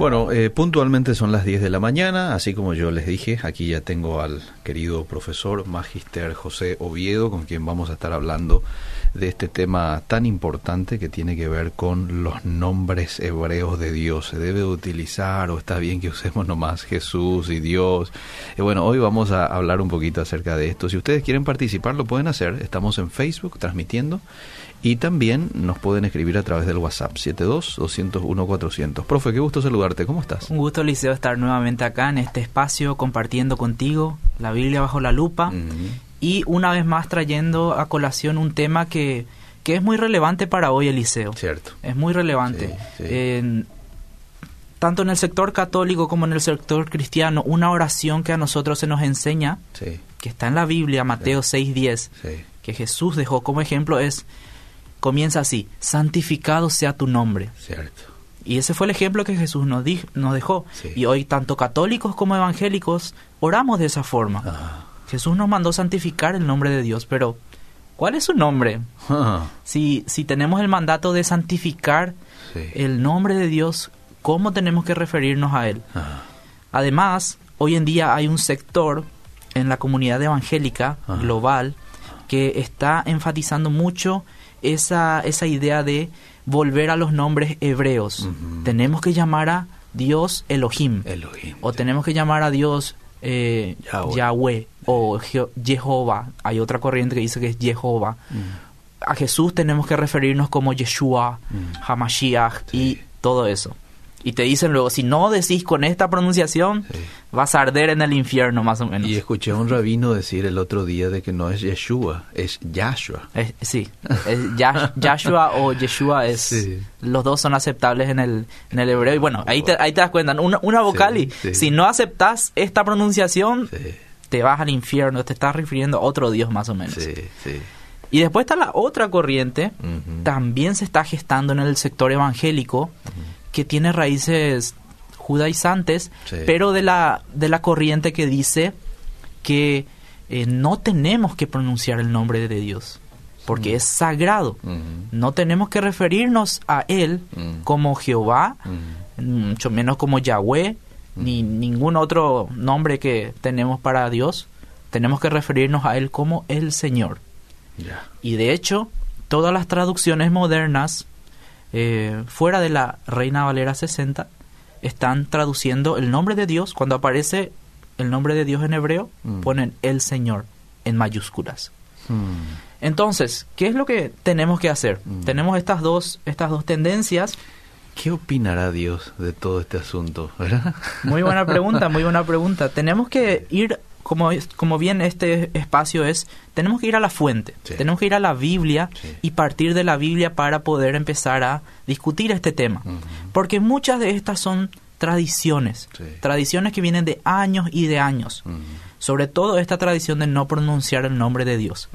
Bueno, eh, puntualmente son las 10 de la mañana, así como yo les dije, aquí ya tengo al querido profesor Magister José Oviedo, con quien vamos a estar hablando de este tema tan importante que tiene que ver con los nombres hebreos de Dios. ¿Se debe utilizar o está bien que usemos nomás Jesús y Dios? Y bueno, hoy vamos a hablar un poquito acerca de esto. Si ustedes quieren participar, lo pueden hacer. Estamos en Facebook transmitiendo y también nos pueden escribir a través del WhatsApp 72-201-400. Profe, qué gusto saludarte. ¿Cómo estás? Un gusto, Liceo, estar nuevamente acá en este espacio compartiendo contigo la Biblia bajo la lupa y una vez más trayendo a colación un tema que, que es muy relevante para hoy, Eliseo. Cierto. Es muy relevante. tanto en el sector católico como en el sector cristiano, una oración que a nosotros se nos enseña, que está en la Biblia, Mateo 6.10, que Jesús dejó como ejemplo, es comienza así, santificado sea tu nombre. Cierto. Y ese fue el ejemplo que Jesús nos, nos dejó. Y hoy tanto católicos como evangélicos oramos de esa forma. Ah. Jesús nos mandó santificar el nombre de Dios, pero ¿cuál es su nombre? Ah. Si, si tenemos el mandato de santificar el nombre de Dios, ¿cómo tenemos que referirnos a Él? Ah. Además, hoy en día hay un sector en la comunidad evangélica global que está enfatizando mucho esa, esa idea de volver a los nombres hebreos. Tenemos que llamar a Dios Elohim. O tenemos que llamar a Dios eh, Yahweh. o Jehová. Hay otra corriente que dice que es Jehová. A Jesús tenemos que referirnos como Yeshua, Hamashiach y todo eso. Y te dicen luego, si no decís con esta pronunciación, vas a arder en el infierno, más o menos. Y escuché a un rabino decir el otro día de que no es Yeshua, es Yahshua. sí, es Yahshua o Yeshua, es, los dos son aceptables en el, en el hebreo. Y bueno, ahí te, ahí te das cuenta, una, una vocal y si no aceptas esta pronunciación, te vas al infierno, te estás refiriendo a otro Dios, más o menos. Y después está la otra corriente, también se está gestando en el sector evangélico, que tiene raíces judaizantes, pero de la, de la corriente que dice que eh, no tenemos que pronunciar el nombre de Dios, porque mm. es sagrado. No tenemos que referirnos a Él mm. como Jehová, mm. mucho menos como Yahweh, ni ningún otro nombre que tenemos para Dios. Tenemos que referirnos a Él como el Señor. Y de hecho, todas las traducciones modernas eh, fuera de la Reina Valera 60, están traduciendo el nombre de Dios. Cuando aparece el nombre de Dios en hebreo, mm. ponen el Señor en mayúsculas. Mm. Entonces, ¿qué es lo que tenemos que hacer? Mm. Tenemos estas dos, estas dos tendencias. ¿Qué opinará Dios de todo este asunto? Muy buena pregunta, muy buena pregunta. Tenemos que ir como, como bien este espacio es, tenemos que ir a la fuente, tenemos que ir a la Biblia y partir de la Biblia para poder empezar a discutir este tema. Porque muchas de estas son tradiciones, tradiciones que vienen de años y de años. Sobre todo esta tradición de no pronunciar el nombre de Dios.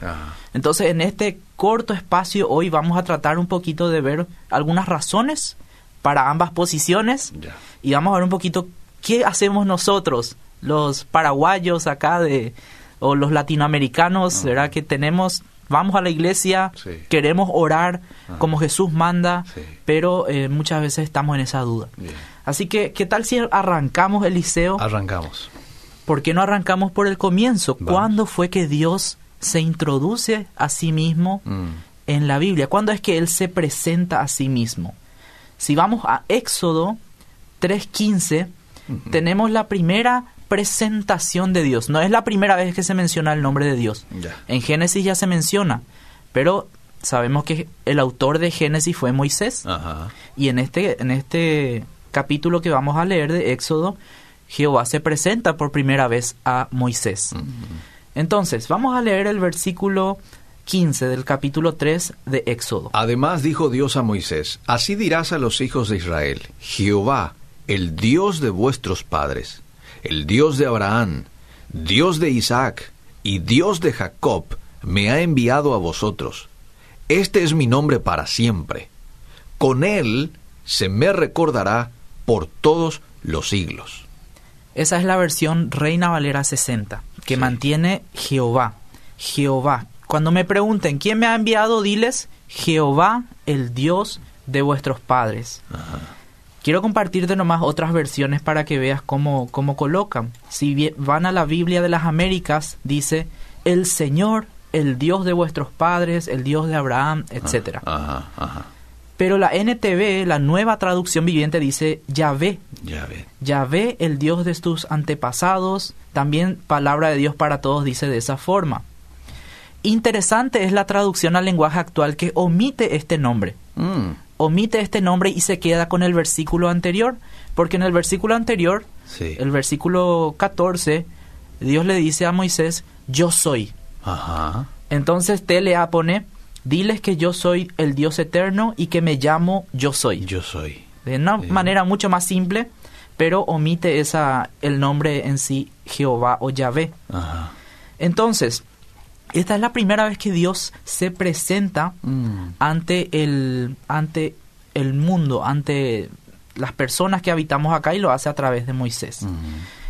Entonces, en este corto espacio hoy vamos a tratar un poquito de ver algunas razones para ambas posiciones y vamos a ver un poquito qué hacemos nosotros los paraguayos acá de o los latinoamericanos, ¿verdad? Que tenemos vamos a la iglesia, queremos orar como Jesús manda, pero eh, muchas veces estamos en esa duda. Así que, ¿qué tal si arrancamos el liceo? Arrancamos. ¿Por qué no arrancamos por el comienzo? ¿Cuándo fue que Dios se introduce a sí mismo mm. en la Biblia? ¿Cuándo es que Él se presenta a sí mismo? Si vamos a Éxodo 3.15, tenemos la primera presentación de Dios. No es la primera vez que se menciona el nombre de Dios. En Génesis ya se menciona, pero sabemos que el autor de Génesis fue Moisés. Y en este, en este capítulo que vamos a leer de Éxodo, Jehová se presenta por primera vez a Moisés. Entonces, vamos a leer el versículo 15 del capítulo 3 de Éxodo. Además dijo Dios a Moisés, así dirás a los hijos de Israel, Jehová, el Dios de vuestros padres, el Dios de Abraham, Dios de Isaac y Dios de Jacob, me ha enviado a vosotros. Este es mi nombre para siempre. Con él se me recordará por todos los siglos. Esa es la versión Reina Valera 60, que mantiene Jehová. Jehová. Cuando me pregunten quién me ha enviado, diles Jehová, el Dios de vuestros padres. Quiero compartirte nomás otras versiones para que veas cómo, cómo colocan. Si van a la Biblia de las Américas, dice, el Señor, el Dios de vuestros padres, el Dios de Abraham, etc. Pero la NTV, la nueva traducción viviente, dice Yahvé. Yahvé. Yahvé, el Dios de tus antepasados. También palabra de Dios para todos dice de esa forma. Interesante es la traducción al lenguaje actual que omite este nombre. Mm. Omite este nombre y se queda con el versículo anterior. Porque en el versículo anterior, el versículo 14, Dios le dice a Moisés, yo soy. Ajá. Entonces Telea pone, diles que yo soy el Dios eterno y que me llamo yo soy. Yo soy. De una manera mucho más simple, pero omite esa, el nombre en sí, Jehová o Yahvé. Ajá. Entonces, esta es la primera vez que Dios se presenta mm. ante, el, ante el mundo, ante las personas que habitamos acá y lo hace a través de Moisés. Mm.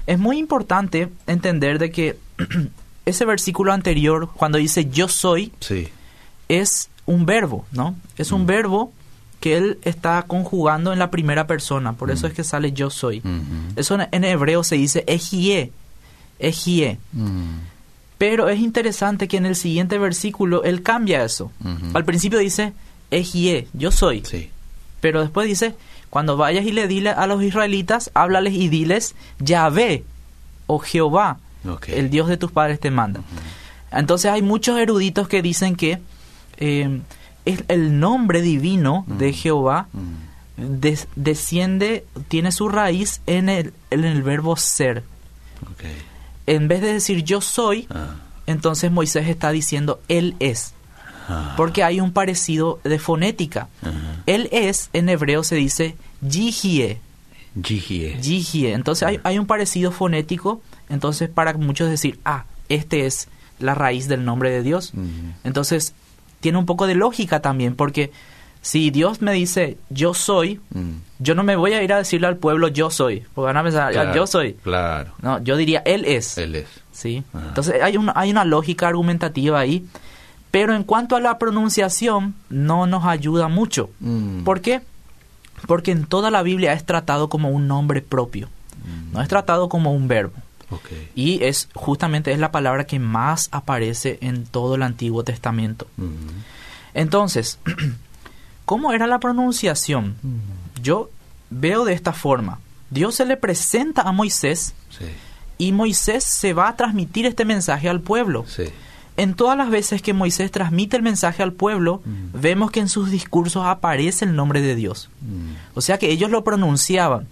Es muy importante entender de que ese versículo anterior, cuando dice yo soy, es un verbo, ¿no? Es un mm. verbo que él está conjugando en la primera persona, por eso es que sale yo soy. Mm-hmm. Eso en, hebreo se dice ejie, ejie. Pero es interesante que en el siguiente versículo él cambia eso. Al principio dice, Ejie, yo soy. Sí. Pero después dice, cuando vayas y le dile a los israelitas, háblales y diles, Yahvé o Jehová, el Dios de tus padres te manda. Entonces hay muchos eruditos que dicen que eh, el nombre divino de Jehová desciende, tiene su raíz en el, en el verbo ser en vez de decir yo soy, ah. entonces Moisés está diciendo él es. Ah. Porque hay un parecido de fonética. Él es, en hebreo se dice yihie. Yihie. Entonces hay, hay, un parecido fonético. Entonces para muchos decir, ah, este es la raíz del nombre de Dios. Entonces tiene un poco de lógica también, porque si Dios me dice yo soy, mm. yo no me voy a ir a decirle al pueblo yo soy, porque van a pensar yo soy. Claro. No, yo diría él es. Él es. Sí. Entonces hay una, hay una lógica argumentativa ahí, pero en cuanto a la pronunciación no nos ayuda mucho. Mm. ¿Por qué? Porque en toda la Biblia es tratado como un nombre propio, mm. no es tratado como un verbo. Y es justamente es la palabra que más aparece en todo el Antiguo Testamento. Entonces, ¿Cómo era la pronunciación? Yo veo de esta forma. Dios se le presenta a Moisés y Moisés se va a transmitir este mensaje al pueblo. En todas las veces que Moisés transmite el mensaje al pueblo, vemos que en sus discursos aparece el nombre de Dios. O sea que ellos lo pronunciaban.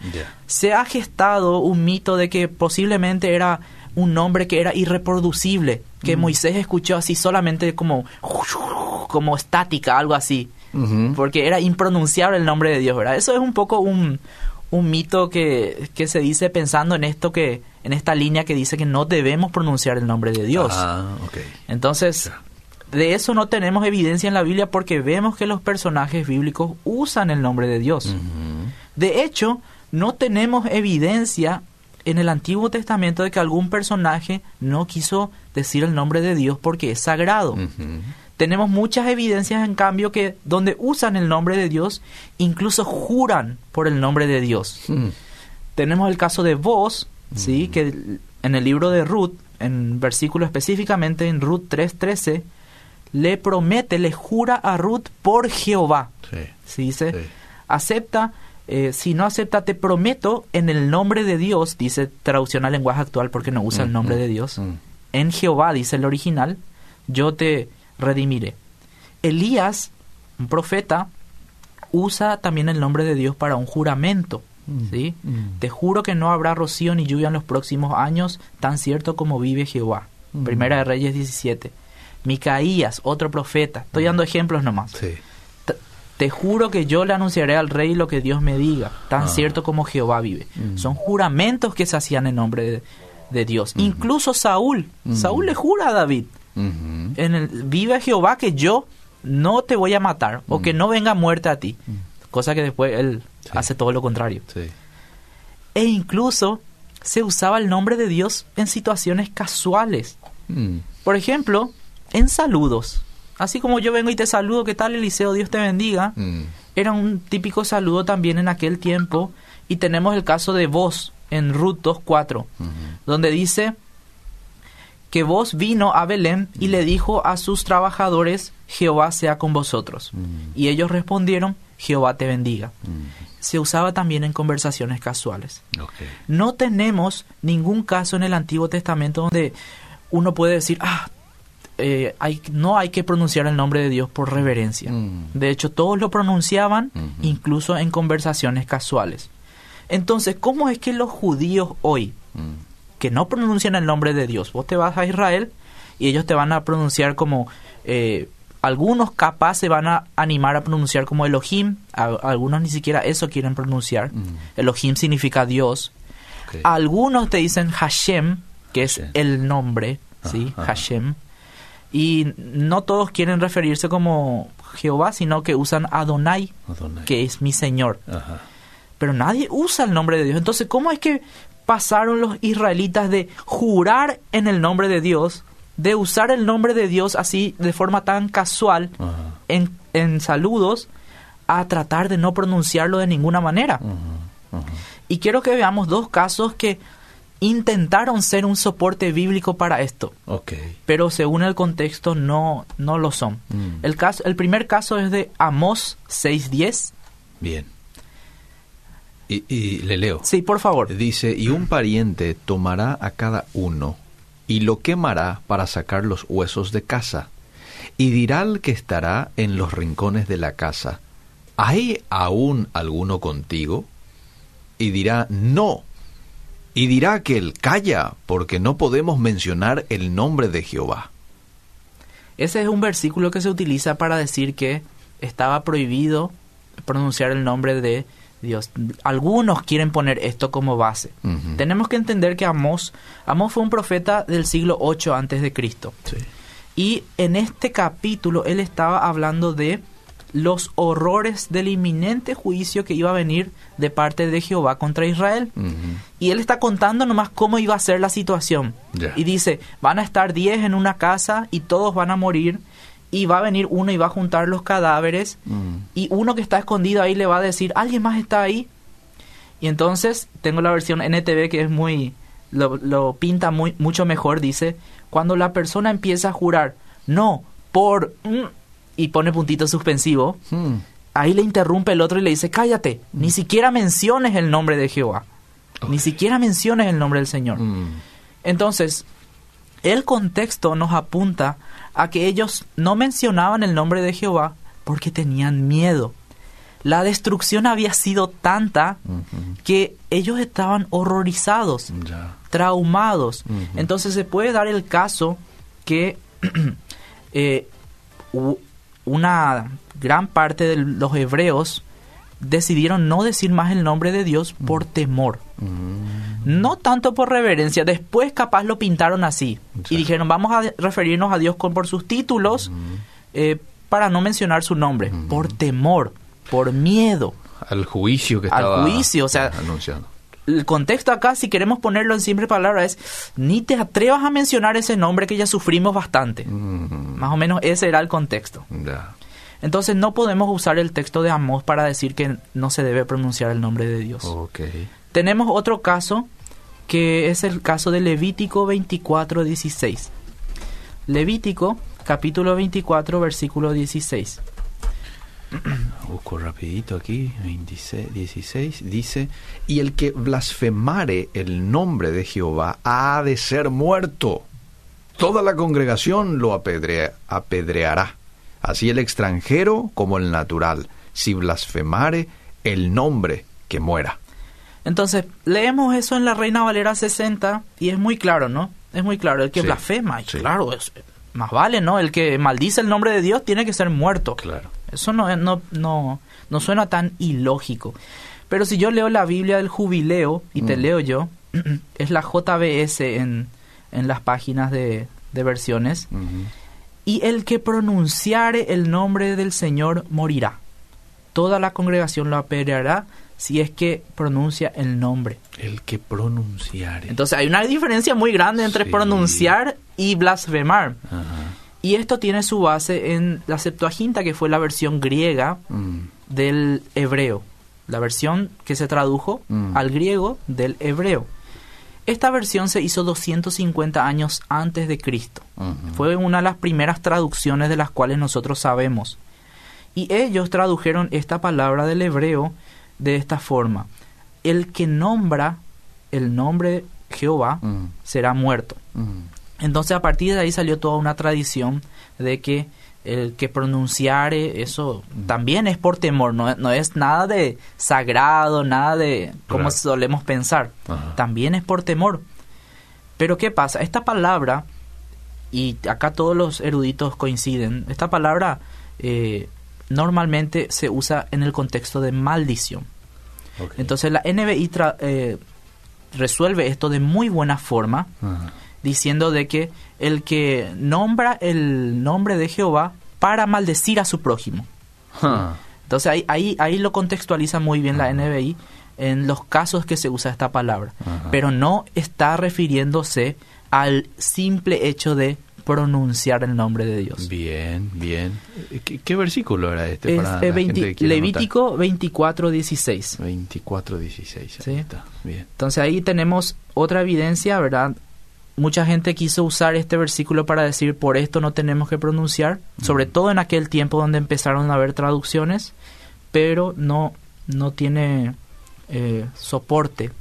Se ha gestado un mito de que posiblemente era un nombre que era irreproducible, que Moisés escuchó así solamente como, como estática, algo así porque era impronunciable el nombre de Dios, ¿verdad? Eso es un poco un, un mito que, que, se dice pensando en esto que, en esta línea que dice que no debemos pronunciar el nombre de Dios. Ah, Entonces, de eso no tenemos evidencia en la Biblia porque vemos que los personajes bíblicos usan el nombre de Dios. De hecho, no tenemos evidencia en el Antiguo Testamento de que algún personaje no quiso decir el nombre de Dios porque es sagrado. Tenemos muchas evidencias, en cambio, que donde usan el nombre de Dios, incluso juran por el nombre de Dios. Hmm. Tenemos el caso de vos, ¿sí? Hmm. que en el libro de Ruth, en versículo específicamente en Ruth 3.13, le promete, le jura a Ruth por Jehová. Sí. Dice, acepta, eh, si no acepta, te prometo en el nombre de Dios, dice traducción al lenguaje actual porque no usa el hmm, nombre de Dios. En Jehová, dice el original, yo te redimiré. Elías, un profeta, usa también el nombre de Dios para un juramento. Mm, ¿sí? Mm. Te juro que no habrá rocío ni lluvia en los próximos años, tan cierto como vive Jehová. Mm. Primera de Reyes 17. Micaías, otro profeta. Estoy dando ejemplos nomás. Te, juro que yo le anunciaré al rey lo que Dios me diga, tan ah. cierto como Jehová vive. Son juramentos que se hacían en nombre de, Dios. Incluso Saúl. Saúl le jura a David en el, vive Jehová que yo no te voy a matar o que no venga muerte a ti. Cosa que después él hace todo lo contrario. E incluso se usaba el nombre de Dios en situaciones casuales. Mm. Por ejemplo, en saludos. Así como yo vengo y te saludo, ¿qué tal Eliseo? Dios te bendiga. Mm. era un típico saludo también en aquel tiempo. Y tenemos el caso de vos en Ruth 2.4, donde dice que vos vino a Belén y le dijo a sus trabajadores, Jehová sea con vosotros. Y ellos respondieron, Jehová te bendiga. Se usaba también en conversaciones casuales. No tenemos ningún caso en el Antiguo Testamento donde uno puede decir, ah, eh, hay, no hay que pronunciar el nombre de Dios por reverencia. Mm. De hecho, todos lo pronunciaban, incluso en conversaciones casuales. Entonces, ¿cómo es que los judíos hoy, mm. Que no pronuncian el nombre de Dios, vos te vas a Israel y ellos te van a pronunciar como, eh, algunos capaz se van a animar a pronunciar como Elohim, algunos ni siquiera eso quieren pronunciar. Mm. Elohim significa Dios. Algunos te dicen Hashem, que es el nombre, ¿sí? Hashem. Y no todos quieren referirse como Jehová, sino que usan Adonai, que es mi Señor. Pero nadie usa el nombre de Dios. Entonces, ¿cómo es que pasaron los israelitas de jurar en el nombre de Dios, de usar el nombre de Dios así de forma tan casual en, en, saludos, a tratar de no pronunciarlo de ninguna manera? Y quiero que veamos dos casos que intentaron ser un soporte bíblico para esto. Okay. Pero según el contexto no, no lo son. Mm. El, caso, el primer caso es de Amós 6.10. Bien. Y, y, le leo. Sí, por favor. Dice, y un pariente tomará a cada uno y lo quemará para sacar los huesos de casa. Y dirá al que estará en los rincones de la casa, ¿hay aún alguno contigo? Y dirá, no, y dirá que él calla, porque no podemos mencionar el nombre de Jehová. Ese es un versículo que se utiliza para decir que estaba prohibido pronunciar el nombre de Dios. Algunos quieren poner esto como base. Tenemos que entender que Amós, Amós fue un profeta del siglo 8 antes de Cristo. Y en este capítulo él estaba hablando de los horrores del inminente juicio que iba a venir de parte de Jehová contra Israel. Y él está contando nomás cómo iba a ser la situación. Y dice, van a estar diez en una casa y todos van a morir. Y va a venir uno y va a juntar los cadáveres. Mm. Y uno que está escondido ahí le va a decir, ¿alguien más está ahí? Y entonces tengo la versión NTV que es muy... Lo, pinta muy, mucho mejor. Dice, cuando la persona empieza a jurar, no, por y pone puntito suspensivo, hmm. ahí le interrumpe el otro y le dice, cállate, ni hmm. siquiera menciones el nombre de Jehová, ni siquiera menciones el nombre del Señor. Hmm. Entonces, el contexto nos apunta a que ellos no mencionaban el nombre de Jehová porque tenían miedo. La destrucción había sido tanta que ellos estaban horrorizados, traumados. Entonces se puede dar el caso que eh, una gran parte de los hebreos decidieron no decir más el nombre de Dios por mm. temor. Mm. No tanto por reverencia, después capaz lo pintaron así y dijeron vamos a referirnos a Dios con, por sus títulos mm. eh, para no mencionar su nombre, por temor, por miedo. Al juicio que estaba Al juicio, o sea, anunciando el contexto acá, si queremos ponerlo en simple palabras, es ni te atrevas a mencionar ese nombre que ya sufrimos bastante. Más o menos ese era el contexto. Entonces no podemos usar el texto de Amós para decir que no se debe pronunciar el nombre de Dios. Tenemos otro caso que es el caso de Levítico 24, 16. Levítico capítulo 24, versículo 16. Busco rapidito aquí, 26, 16, dice, y el que blasfemare el nombre de Jehová ha de ser muerto. Toda la congregación lo apedreará, así el extranjero como el natural, si blasfemare el nombre que muera. Entonces, leemos eso en la Reina Valera 60 y es muy claro, ¿no? Es muy claro, el que blasfema, claro, es, más vale, ¿no? El que maldice el nombre de Dios tiene que ser muerto. Claro. Eso no, no, no, no suena tan ilógico. Pero si yo leo la Biblia del jubileo, y te mm. leo yo, es la JBS en, en las páginas de, de versiones, y el que pronunciare el nombre del Señor morirá. Toda la congregación lo apedreará si es que pronuncia el nombre. El que pronunciare. Entonces hay una diferencia muy grande entre pronunciar y blasfemar. Y esto tiene su base en la Septuaginta, que fue la versión griega mm. del hebreo, la versión que se tradujo Mm. al griego del hebreo. Esta versión se hizo 250 años antes de Cristo. Fue una de las primeras traducciones de las cuales nosotros sabemos. Y ellos tradujeron esta palabra del hebreo de esta forma. El que nombra el nombre Jehová será muerto. Entonces a partir de ahí salió toda una tradición de que el que pronunciare eso también es por temor, no, no es nada de sagrado, nada de como Claro. solemos pensar, Ajá. también es por temor. Pero ¿qué pasa? Esta palabra, y acá todos los eruditos coinciden, esta palabra eh, normalmente se usa en el contexto de maldición. Entonces la NBI tra- eh, resuelve esto de muy buena forma, Ajá. Diciendo de que el que nombra el nombre de Jehová para maldecir a su prójimo. Entonces ahí, ahí, ahí lo contextualiza muy bien la NBI en los casos que se usa esta palabra, pero no está refiriéndose al simple hecho de pronunciar el nombre de Dios. Bien, bien. ¿Qué, qué versículo era este? Para eh, la 20 gente que quiera Levítico 24, 16. anotar? 24, 16. Ahí Sí. está. Bien. Entonces ahí tenemos otra evidencia, ¿verdad? Mucha gente quiso usar este versículo para decir por esto no tenemos que pronunciar, sobre todo en aquel tiempo donde empezaron a haber traducciones, pero no, no tiene eh, soporte,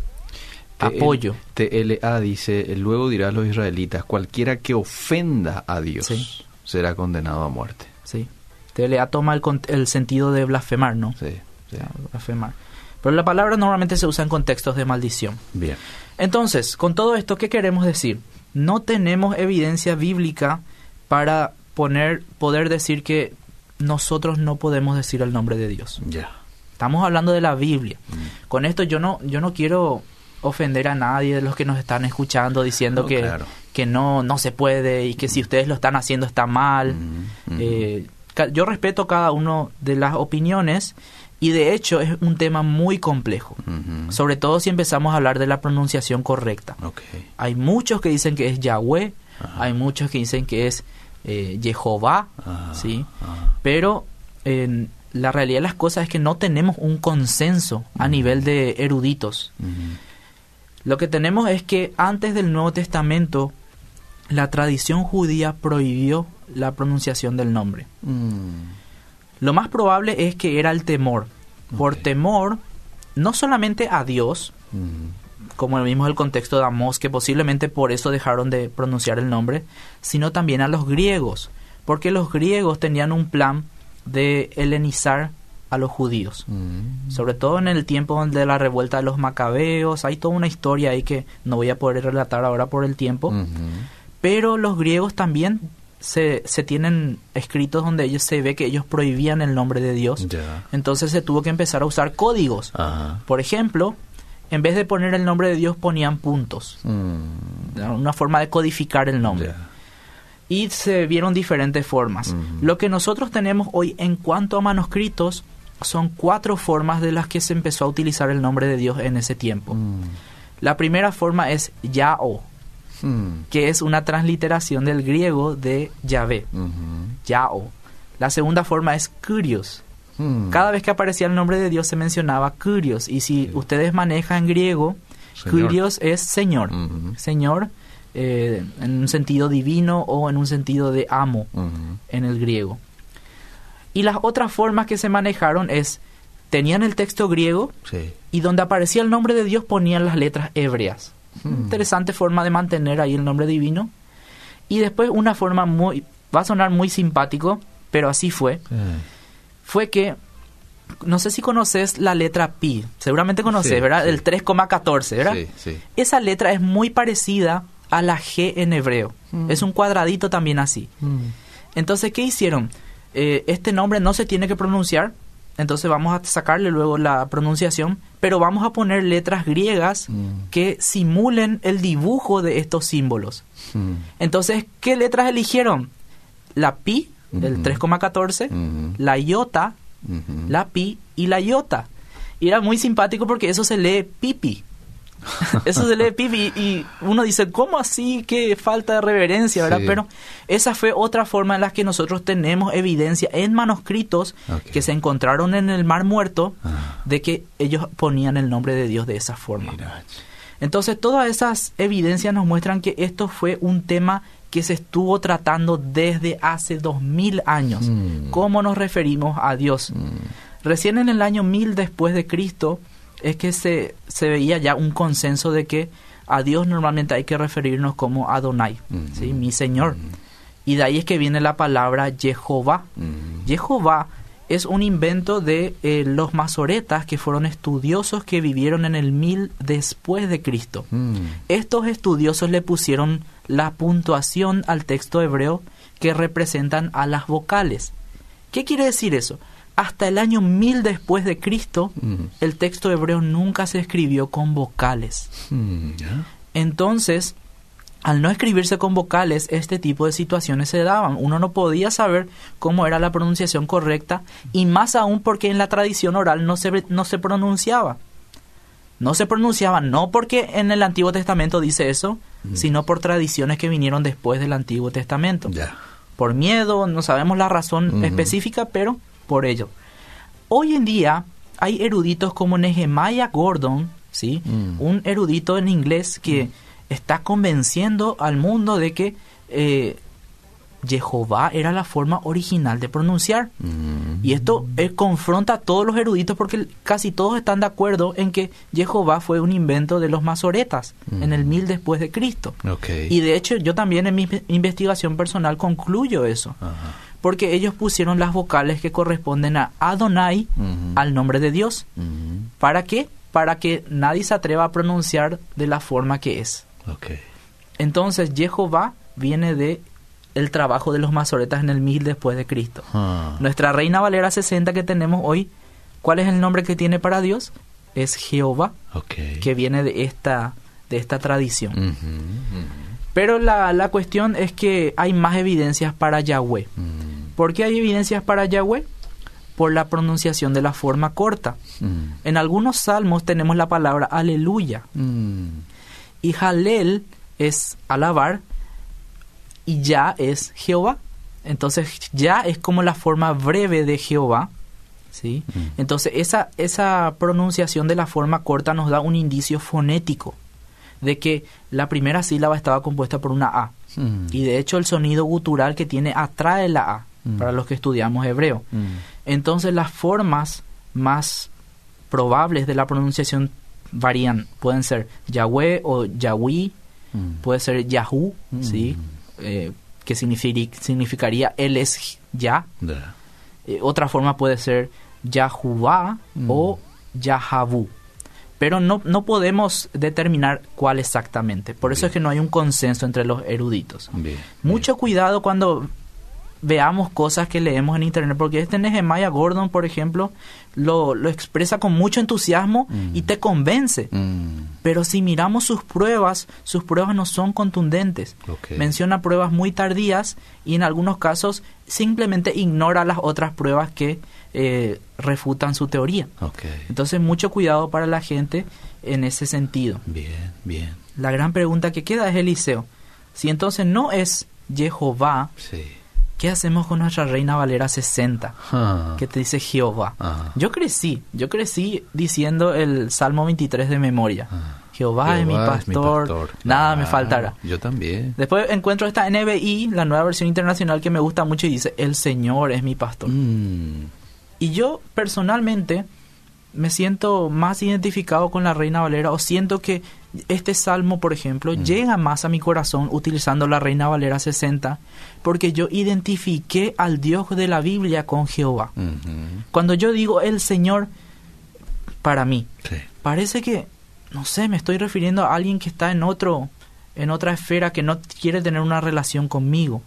TL apoyo. TLA dice, luego dirá a los israelitas, cualquiera que ofenda a Dios Sí. será condenado a muerte. ¿sí? TLA toma el, el sentido de blasfemar, ¿no? Sí, sí. Ah, Blasfemar. Pero la palabra normalmente se usa en contextos de maldición. Bien. Entonces, con todo esto, ¿qué queremos decir? No tenemos evidencia bíblica para poner, poder decir que nosotros no podemos decir el nombre de Dios. Ya. Estamos hablando de la Biblia. Mm. Con esto yo no, yo no quiero ofender a nadie de los que nos están escuchando diciendo No, que, claro. que no, no se puede y que si ustedes lo están haciendo está mal. Mm, mm. Eh, yo respeto cada uno de las opiniones y de hecho es un tema muy complejo. Sobre todo si empezamos a hablar de la pronunciación correcta. Hay muchos que dicen que es Yahweh, hay muchos que dicen que es eh, Jehová, Ah, ¿sí? Pero en la realidad de las cosas es que no tenemos un consenso a nivel de eruditos. Lo que tenemos es que antes del Nuevo Testamento la tradición judía prohibió la pronunciación del nombre. Mm. Lo más probable es que era el temor. Por temor, no solamente a Dios, Mm. como vimos el contexto de Amós, que posiblemente por eso dejaron de pronunciar el nombre, sino también a los griegos, porque los griegos tenían un plan de helenizar a los judíos. Sobre todo en el tiempo de la revuelta de los macabeos, hay toda una historia ahí que no voy a poder relatar ahora por el tiempo, pero los griegos también se, se tienen escritos donde ellos se ve que ellos prohibían el nombre de Dios. Entonces se tuvo que empezar a usar códigos. Ajá. Por ejemplo, en vez de poner el nombre de Dios ponían puntos. Mm. Una forma de codificar el nombre. Y se vieron diferentes formas. Lo que nosotros tenemos hoy en cuanto a manuscritos son cuatro formas de las que se empezó a utilizar el nombre de Dios en ese tiempo. Mm. La primera forma es Yahó, Mm. que es una transliteración del griego de Yahvé, Ujú. Yahó. La segunda forma es Kyrios. Mm. Cada vez que aparecía el nombre de Dios se mencionaba Kyrios. Y si ustedes manejan griego, Señor. Kyrios es Señor. Señor eh, en un sentido divino o en un sentido de amo en el griego. Y las otras formas que se manejaron es, tenían el texto griego Sí. y donde aparecía el nombre de Dios ponían las letras hebreas. Hmm. Interesante forma de mantener ahí el nombre divino. Y después una forma muy, va a sonar muy simpático, pero así fue, fue que, no sé si conoces la letra pi, seguramente conoces, Sí, ¿verdad? sí. El 3,14, ¿verdad? Sí, sí. Esa letra es muy parecida a la G en hebreo. Mm. Es un cuadradito también así. Entonces, ¿qué hicieron? Eh, este nombre no se tiene que pronunciar, entonces vamos a sacarle luego la pronunciación, pero vamos a poner letras griegas Mm. que simulen el dibujo de estos símbolos. Mm. Entonces, ¿qué letras eligieron? La pi, el Ujú. 3,14, Ujú. la iota, Ujú. la pi y la iota. Y era muy simpático porque eso se lee pipi. Eso se lee pip y, uno dice, ¿cómo así? Qué falta de reverencia, ¿verdad? Pero esa fue otra forma en la que nosotros tenemos evidencia en manuscritos que se encontraron en el Mar Muerto ah. de que ellos ponían el nombre de Dios de esa forma. Entonces, todas esas evidencias nos muestran que esto fue un tema que se estuvo tratando desde hace dos mil años. Mm. ¿Cómo nos referimos a Dios? Mm. Recién en el año mil después de Cristo, es que se, se veía ya un consenso de que a Dios normalmente hay que referirnos como Adonai, ¿sí? mi Señor. Y de ahí es que viene la palabra Jehová. Jehová es un invento de eh, los masoretas que fueron estudiosos que vivieron en el mil después de Cristo. Estos estudiosos le pusieron la puntuación al texto hebreo que representan a las vocales. ¿Qué quiere decir eso? Hasta el año 1000 después de Cristo, mm. el texto hebreo nunca se escribió con vocales. Mm, Entonces, al no escribirse con vocales, este tipo de situaciones se daban. Uno no podía saber cómo era la pronunciación correcta y más aún porque en la tradición oral no se, no se pronunciaba. No se pronunciaba no porque en el Antiguo Testamento dice eso, mm. sino por tradiciones que vinieron después del Antiguo Testamento. Por miedo, no sabemos la razón específica, pero por ello. Hoy en día hay eruditos como Nehemiah Gordon, ¿sí? Mm. un erudito en inglés que mm. está convenciendo al mundo de que eh, Jehová era la forma original de pronunciar. Mm. Y esto eh, confronta a todos los eruditos porque casi todos están de acuerdo en que Jehová fue un invento de los masoretas en el mil después de Cristo. Y de hecho yo también en mi investigación personal concluyo eso porque ellos pusieron las vocales que corresponden a Adonai, al nombre de Dios. ¿Para qué? Para que nadie se atreva a pronunciar de la forma que es. Entonces, Jehová viene de el trabajo de los masoretas en el mil después de Cristo. Ah. Nuestra Reina Valera 60 que tenemos hoy, ¿cuál es el nombre que tiene para Dios? Es Jehová, que viene de esta, de esta tradición. Pero la, la, cuestión es que hay más evidencias para Yahweh. ¿Por qué hay evidencias para Yahweh? Por la pronunciación de la forma corta. Mm. En algunos salmos tenemos la palabra aleluya. Mm. Y Halel es alabar y ya es Jehová. Entonces ya es como la forma breve de Jehová. ¿sí? Mm. Entonces esa, esa pronunciación de la forma corta nos da un indicio fonético de que la primera sílaba estaba compuesta por una A. Y de hecho el sonido gutural que tiene atrae la A. Mm. para los que estudiamos hebreo. Mm. Entonces las formas más probables de la pronunciación varían. Pueden ser Yahweh o Yahweh, mm. puede ser Yahú, ¿sí? Eh, que significaría Él es Ya. Eh, otra forma puede ser Yahuwah o Yahabu. Pero no, no podemos determinar cuál exactamente. Por eso es que no hay un consenso entre los eruditos. Mucho cuidado cuando veamos cosas que leemos en internet, porque este Nehemiah Gordon, por ejemplo, lo, lo expresa con mucho entusiasmo y mm. te convence. Mm. Pero si miramos sus pruebas, sus pruebas no son contundentes. Menciona pruebas muy tardías y en algunos casos simplemente ignora las otras pruebas que eh, refutan su teoría. Entonces, mucho cuidado para la gente en ese sentido. Bien, bien. La gran pregunta que queda es Eliseo. Si entonces no es Jehová, sí ¿qué hacemos con nuestra Reina Valera 60? Ah. Que te dice Jehová. Ah. Yo crecí, yo crecí diciendo el Salmo 23 de memoria. Ah. Jehová, es, mi pastor, nada me faltará. Yo también. Después encuentro esta NBI, la nueva versión internacional que me gusta mucho y dice, el Señor es mi pastor. Mm. Y yo personalmente me siento más identificado con la Reina Valera o siento que este salmo, por ejemplo, mm. llega más a mi corazón utilizando la Reina Valera 60 porque yo identifiqué al Dios de la Biblia con Jehová. Cuando yo digo el Señor, para mí, parece que, no sé, me estoy refiriendo a alguien que está en otro en otra esfera que no quiere tener una relación conmigo.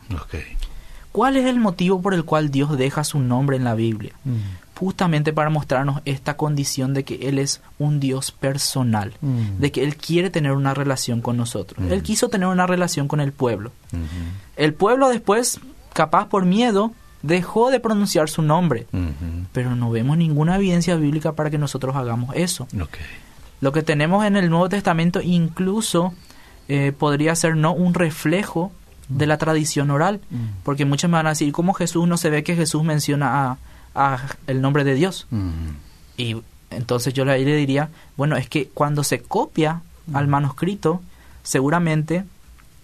¿Cuál es el motivo por el cual Dios deja su nombre en la Biblia? Mm justamente para mostrarnos esta condición de que Él es un Dios personal, mm. de que Él quiere tener una relación con nosotros. Él mm. quiso tener una relación con el pueblo. Mm-hmm. El pueblo después, capaz por miedo, dejó de pronunciar su nombre, mm-hmm. pero no vemos ninguna evidencia bíblica para que nosotros hagamos eso. Lo que tenemos en el Nuevo Testamento incluso eh, podría ser no un reflejo de la tradición oral, mm. porque muchos me van a decir, ¿cómo Jesús no se ve que Jesús menciona a, el nombre de Dios? Y entonces yo le diría, bueno, es que cuando se copia al manuscrito, seguramente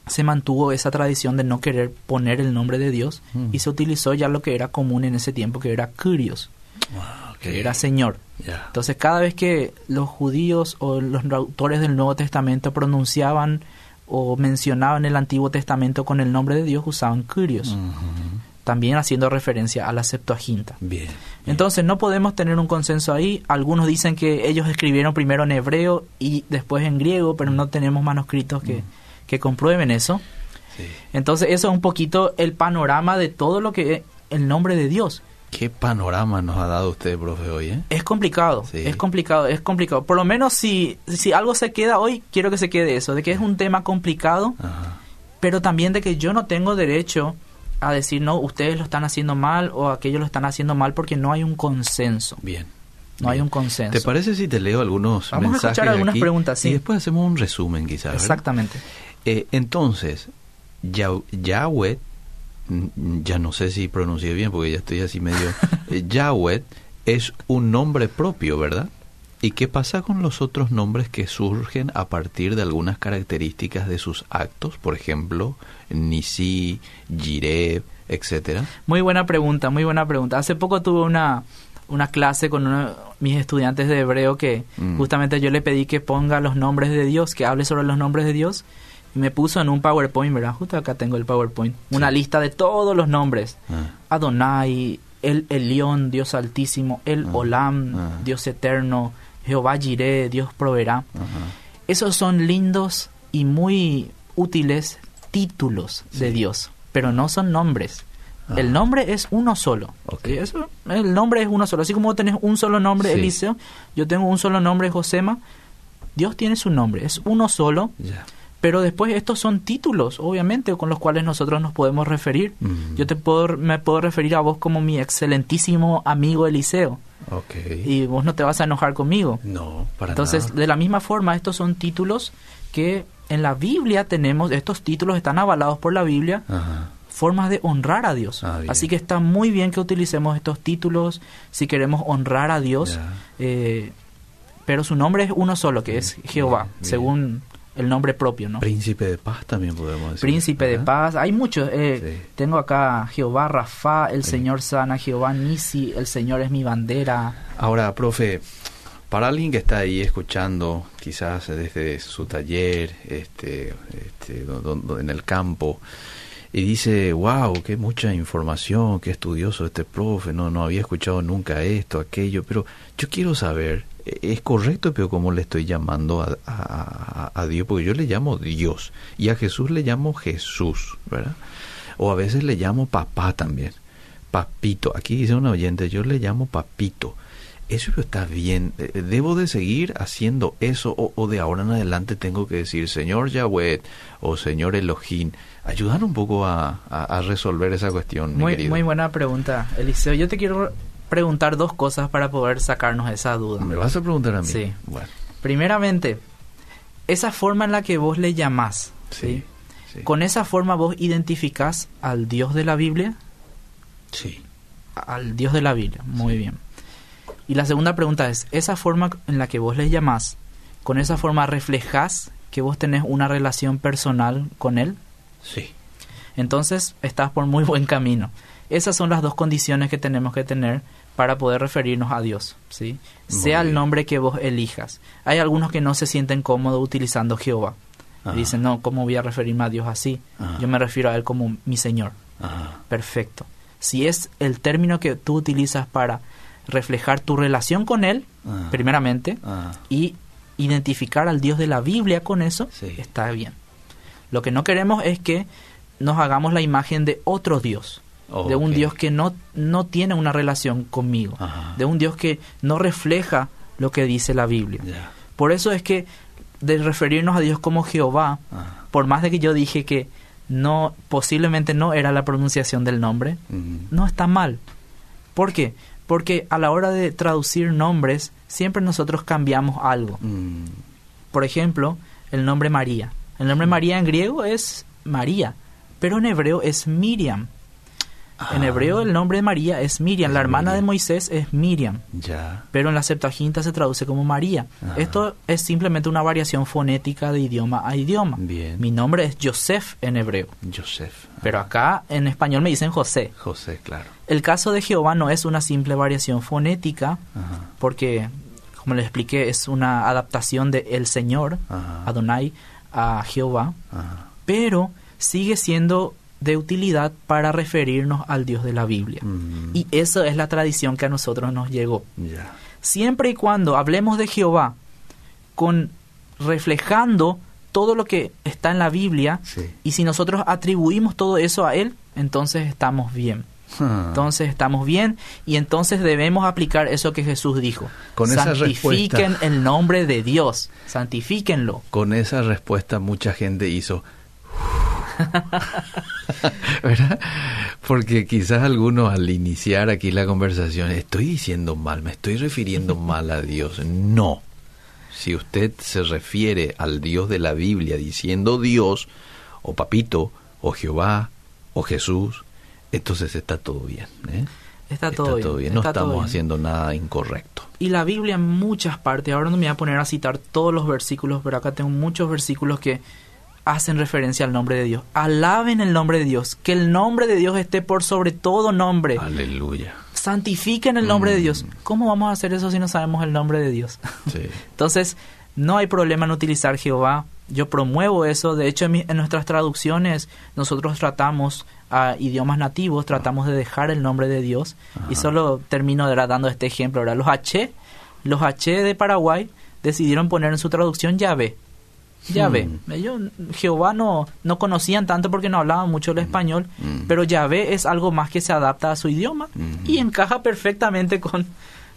se mantuvo esa tradición de no querer poner el nombre de Dios y se utilizó ya lo que era común en ese tiempo, que era Kyrios, que era Señor. Entonces cada vez que los judíos o los autores del Nuevo Testamento pronunciaban o mencionaban el Antiguo Testamento con el nombre de Dios, usaban Kyrios. También haciendo referencia a la Septuaginta. Bien, Entonces no podemos tener un consenso ahí. Algunos dicen que ellos escribieron primero en hebreo y después en griego, pero no tenemos manuscritos que, que comprueben eso. Entonces eso es un poquito el panorama de todo lo que es el nombre de Dios. ¿Qué panorama nos ha dado usted, profe, hoy? Eh? Es complicado, es complicado, es complicado. Por lo menos si, si algo se queda hoy, quiero que se quede eso, de que es un tema complicado, pero también de que yo no tengo derecho a decir, no, ustedes lo están haciendo mal o aquellos lo están haciendo mal porque no hay un consenso. Bien. No hay un consenso. ¿Te parece si te leo algunos Vamos mensajes a escuchar algunas preguntas, sí. Y después hacemos un resumen, quizás. Exactamente. Eh, entonces, Yahweh Mm, ya no sé si pronuncié bien porque ya estoy así medio... Eh, Yahweh es un nombre propio, ¿verdad? ¿Y qué pasa con los otros nombres que surgen a partir de algunas características de sus actos? Por ejemplo, Nisi, Jireh, etcétera. Muy buena pregunta, muy buena pregunta. Hace poco tuve una, una clase con uno de mis estudiantes de hebreo que mm. justamente yo le pedí que ponga los nombres de Dios, que hable sobre los nombres de Dios me puso en un PowerPoint, ¿verdad? Justo acá tengo el PowerPoint. Una lista de todos los nombres. Ah. Adonai, el Elión, Dios Altísimo, el ah. Olam, ah. Dios Eterno, Jehová Jireh, Dios proveerá. Esos son lindos y muy útiles títulos de Dios, pero no son nombres. El nombre es uno solo. Eso, el nombre es uno solo. Así como tenés un solo nombre, Eliseo, yo tengo un solo nombre, Josema. Dios tiene su nombre, es uno solo. Pero después estos son títulos, obviamente, con los cuales nosotros nos podemos referir. Yo te puedo, me puedo referir a vos como mi excelentísimo amigo Eliseo. Okay. Y vos no te vas a enojar conmigo. No, para Entonces, de la misma forma, estos son títulos que en la Biblia tenemos, estos títulos están avalados por la Biblia, formas de honrar a Dios. Ah, Así que está muy bien que utilicemos estos títulos si queremos honrar a Dios. Eh, pero su nombre es uno solo, que es Jehová, según el nombre propio, ¿no? Príncipe de paz también podemos decir. Príncipe de paz, hay muchos. Eh, tengo acá Jehová Rafa, el Señor sana, Jehová Nisi, el Señor es mi bandera. Ahora, profe, para alguien que está ahí escuchando, quizás desde su taller, este, este en el campo, y dice, wow, qué mucha información, qué estudioso este profe, no, no había escuchado nunca esto, aquello, pero yo quiero saber, es correcto, pero ¿cómo le estoy llamando a, a, Dios? Porque yo le llamo Dios y a Jesús le llamo Jesús, ¿verdad? O a veces le llamo papá también, papito. Aquí dice un oyente, yo le llamo papito. Eso está bien. Eh, eh, ¿Debo de seguir haciendo eso o, de ahora en adelante tengo que decir Señor Yahweh o Señor Elohim? Ayudar un poco a, a, resolver esa cuestión. Muy, muy buena pregunta, Eliseo. Yo te quiero preguntar dos cosas para poder sacarnos esa duda. ¿Me vas a preguntar a mí? Sí. Bueno. Primeramente, esa forma en la que vos le llamás, ¿sí? ¿Con esa forma vos identificás al Dios de la Biblia? Sí. Al Dios de la Biblia, muy bien. Y la segunda pregunta es, ¿esa forma en la que vos le llamás, con esa forma reflejás que vos tenés una relación personal con Él? Sí. Entonces estás por muy buen camino. Esas son las dos condiciones que tenemos que tener para poder referirnos a Dios, ¿sí? sea el nombre que vos elijas. Hay algunos que no se sienten cómodos utilizando Jehová. Dicen, no, ¿cómo voy a referirme a Dios así? Yo me refiero a Él como mi Señor. Perfecto. Si es el término que tú utilizas para reflejar tu relación con Él, primeramente, y identificar al Dios de la Biblia con eso, está bien. Lo que no queremos es que nos hagamos la imagen de otro Dios de un Dios que no, no tiene una relación conmigo, de un Dios que no refleja lo que dice la Biblia. Por eso es que de referirnos a Dios como Jehová, por más de que yo dije que no posiblemente no era la pronunciación del nombre, no está mal. ¿Por qué? Porque a la hora de traducir nombres, siempre nosotros cambiamos algo. Mm. Por ejemplo, el nombre María. El nombre María en griego es María, pero en hebreo es Miriam. En Ah. hebreo el nombre de María es Miriam, Es la hermana de. Moisés es Miriam, Ya. pero en la Septuaginta se traduce como María. Ajá. Esto es simplemente una variación fonética de idioma a idioma. Bien. Mi nombre es Joseph en hebreo, Joseph. pero acá en español me dicen José. José, claro. El caso de Jehová no es una simple variación fonética, porque, como les expliqué, es una adaptación de El Señor, Ajá. Adonai, a Jehová, Ajá. pero sigue siendo de utilidad para referirnos al Dios de la Biblia. Mm. Y eso es la tradición que a nosotros nos llegó. Siempre y cuando hablemos de Jehová con reflejando todo lo que está en la Biblia Sí. y si nosotros atribuimos todo eso a él, entonces estamos bien. Ah. Entonces estamos bien y entonces debemos aplicar eso que Jesús dijo. Con Santifiquen el nombre de Dios, santifíquenlo. Con esa respuesta mucha gente hizo... ¿Verdad? Porque quizás algunos al iniciar aquí la conversación, estoy diciendo mal, me estoy refiriendo mal a Dios. No. Si usted se refiere al Dios de la Biblia diciendo Dios, o papito, o Jehová, o Jesús, entonces está todo bien. ¿eh? Está todo bien. No está estamos bien. haciendo nada incorrecto. Y la Biblia en muchas partes, ahora no me voy a poner a citar todos los versículos, pero acá tengo muchos versículos que hacen referencia al nombre de Dios. Alaben el nombre de Dios, que el nombre de Dios esté por sobre todo nombre. Aleluya. Santifiquen el nombre de Mm. Dios. ¿Cómo vamos a hacer eso si no sabemos el nombre de Dios? Sí. Entonces, no hay problema en utilizar Jehová. Yo promuevo eso. De hecho, en, mi- en nuestras traducciones, nosotros tratamos a idiomas nativos, tratamos de dejar el nombre de Dios. Y solo termino ¿verdad? dando este ejemplo. ¿verdad? Los H, los H de Paraguay decidieron poner en su traducción Yahvé. Yahvé. Hmm. Ellos, Jehová no, no conocían tanto porque no hablaban mucho el español, Mm. pero Yahvé es algo más que se adapta a su idioma Mm. y encaja perfectamente con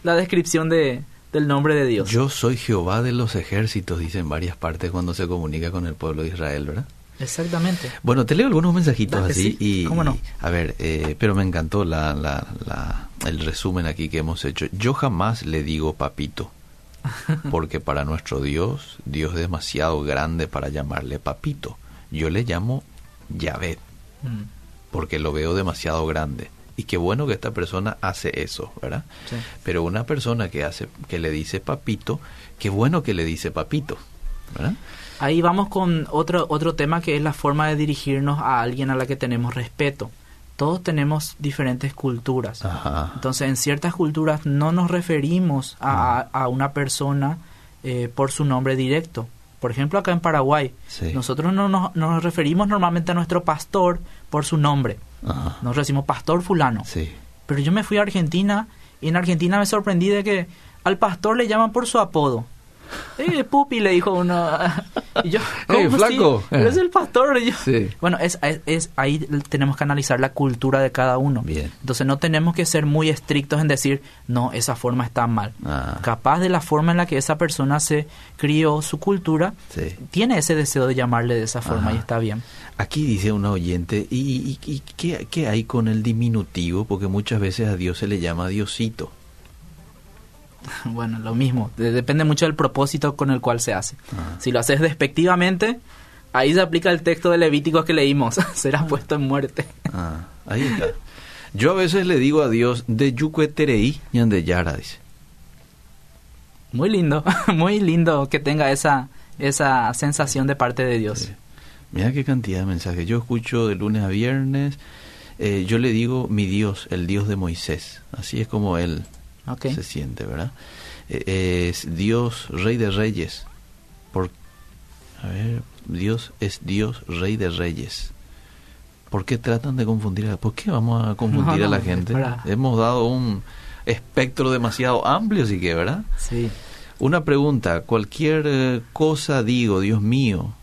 la descripción de, del nombre de Dios. Yo soy Jehová de los ejércitos, dice en varias partes cuando se comunica con el pueblo de Israel, ¿verdad? Exactamente. Bueno, te leo algunos mensajitos Dale, así sí, y, cómo no. y, a ver, eh, pero me encantó la, la, la- el resumen aquí que hemos hecho. Yo jamás le digo papito, porque para nuestro Dios, Dios es demasiado grande para llamarle papito. Yo le llamo Yahvé, Mm, porque lo veo demasiado grande. Y qué bueno que esta persona hace eso, ¿verdad? sí. Pero una persona que hace, que le dice papito, qué bueno que le dice papito, ¿verdad? Ahí vamos con otro, otro tema que es la forma de dirigirnos a alguien a la que tenemos respeto. Todos tenemos diferentes culturas. Ajá. Entonces, en ciertas culturas no nos referimos a, a- a una persona eh, por su nombre directo. Por ejemplo, acá en Paraguay, Sí. nosotros no nos, no nos referimos normalmente a nuestro pastor por su nombre. Ajá. Nos decimos pastor fulano. Sí. Pero yo me fui a Argentina y en Argentina me sorprendí de que al pastor le llaman por su apodo. Eh, pupi, le dijo uno. Y yo, Hey, ¿cómo flaco. Pero es el pastor. Y yo- Sí. Bueno, es, es, es- ahí tenemos que analizar la cultura de cada uno. Bien. Entonces no tenemos que ser muy estrictos en decir, no, esa forma está mal. Ah. Capaz de la forma en la que esa persona se crió, su cultura, Sí. tiene ese deseo de llamarle de esa forma Ajá. y está bien. Aquí dice una oyente, ¿y, y- y qué, qué hay con el diminutivo? Porque muchas veces a Dios se le llama Diosito. Bueno, lo mismo. De- depende mucho del propósito con el cual se hace. Ah. Si lo haces despectivamente, ahí se aplica el texto de Levíticos que leímos. Serás puesto en muerte. Ah, ahí está. Yo a veces le digo a Dios, de yucueterei y de yara, dice. Muy lindo, muy lindo que tenga esa, esa sensación de parte de Dios. Sí. Mira qué cantidad de mensajes. Yo escucho de lunes a viernes. eh, yo le digo mi Dios, el Dios de Moisés. Así es como él Ok. se siente, ¿verdad? Eh, es Dios, Rey de Reyes. Por, a ver, Dios es Dios, Rey de Reyes. ¿Por qué tratan de confundir? a- ¿Por qué vamos a confundir No, a la no, gente? para. Hemos dado un espectro demasiado amplio, así que, ¿verdad? Sí. Una pregunta, cualquier eh, cosa digo, Dios mío,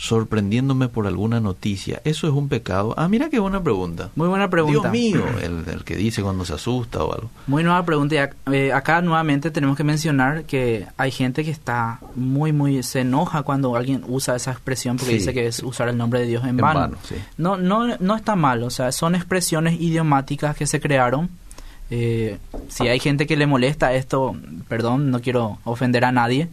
sorprendiéndome por alguna noticia, ¿eso es un pecado? Ah, mira qué buena pregunta. Muy buena pregunta. Dios mío, el, el que dice cuando se asusta o algo. Muy nueva pregunta. Y eh, acá nuevamente tenemos que mencionar que hay gente que está muy, muy, se enoja cuando alguien usa esa expresión porque Sí. dice que es usar el nombre de Dios en, En vano. vano, sí. No, no, no está mal, o sea, son expresiones idiomáticas que se crearon Eh, si hay gente que le molesta esto, perdón, no quiero ofender a nadie,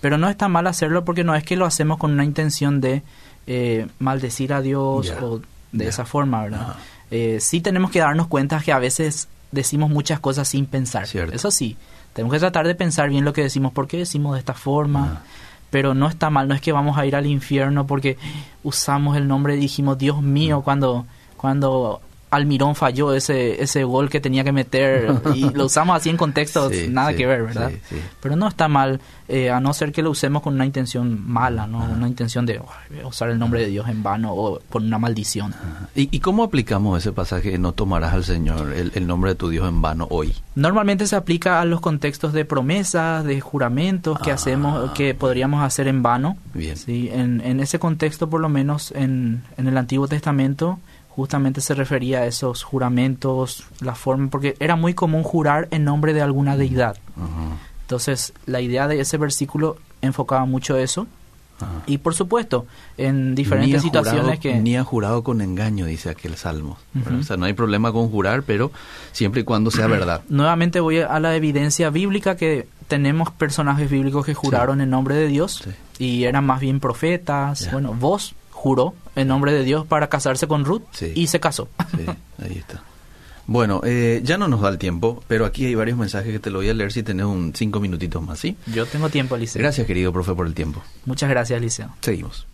pero no está mal hacerlo porque no es que lo hacemos con una intención de eh, maldecir a Dios o de esa forma, ¿verdad? Eh, sí tenemos que darnos cuenta que a veces decimos muchas cosas sin pensar. Eso sí, tenemos que tratar de pensar bien lo que decimos, por qué decimos de esta forma. Pero no está mal, no es que vamos a ir al infierno porque usamos el nombre y dijimos, Dios mío, cuando, cuando Almirón falló ese, ese gol que tenía que meter y lo usamos así en contextos nada que ver, ¿verdad? Pero no está mal, eh, a no ser que lo usemos con una intención mala, ¿no? Una intención de usar el nombre de Dios en vano o con una maldición. ¿Y, cómo aplicamos ese pasaje, no tomarás al Señor el, nombre de tu Dios en vano hoy? Normalmente se aplica a los contextos de promesas, de juramentos que hacemos, ah. que podríamos hacer en vano. Bien. ¿sí? En, en ese contexto, por lo menos en, en el Antiguo Testamento, justamente se refería a esos juramentos, la forma, porque era muy común jurar en nombre de alguna deidad. Entonces, la idea de ese versículo enfocaba mucho eso. Y por supuesto, en diferentes situaciones que... Ni ha jurado con engaño, dice aquel salmo. O sea, no hay problema con jurar, pero siempre y cuando sea verdad. Nuevamente voy a la evidencia bíblica que tenemos personajes bíblicos que juraron en nombre de Dios y eran más bien profetas. Bueno, vos juró en nombre de Dios para casarse con Ruth y se casó. Sí, ahí está. Bueno, eh, ya no nos da el tiempo, pero aquí hay varios mensajes que te lo voy a leer si tenés un cinco minutitos más, ¿sí? Yo tengo tiempo, Liceo. Gracias, querido profe, por el tiempo. Muchas gracias, Liceo. Seguimos.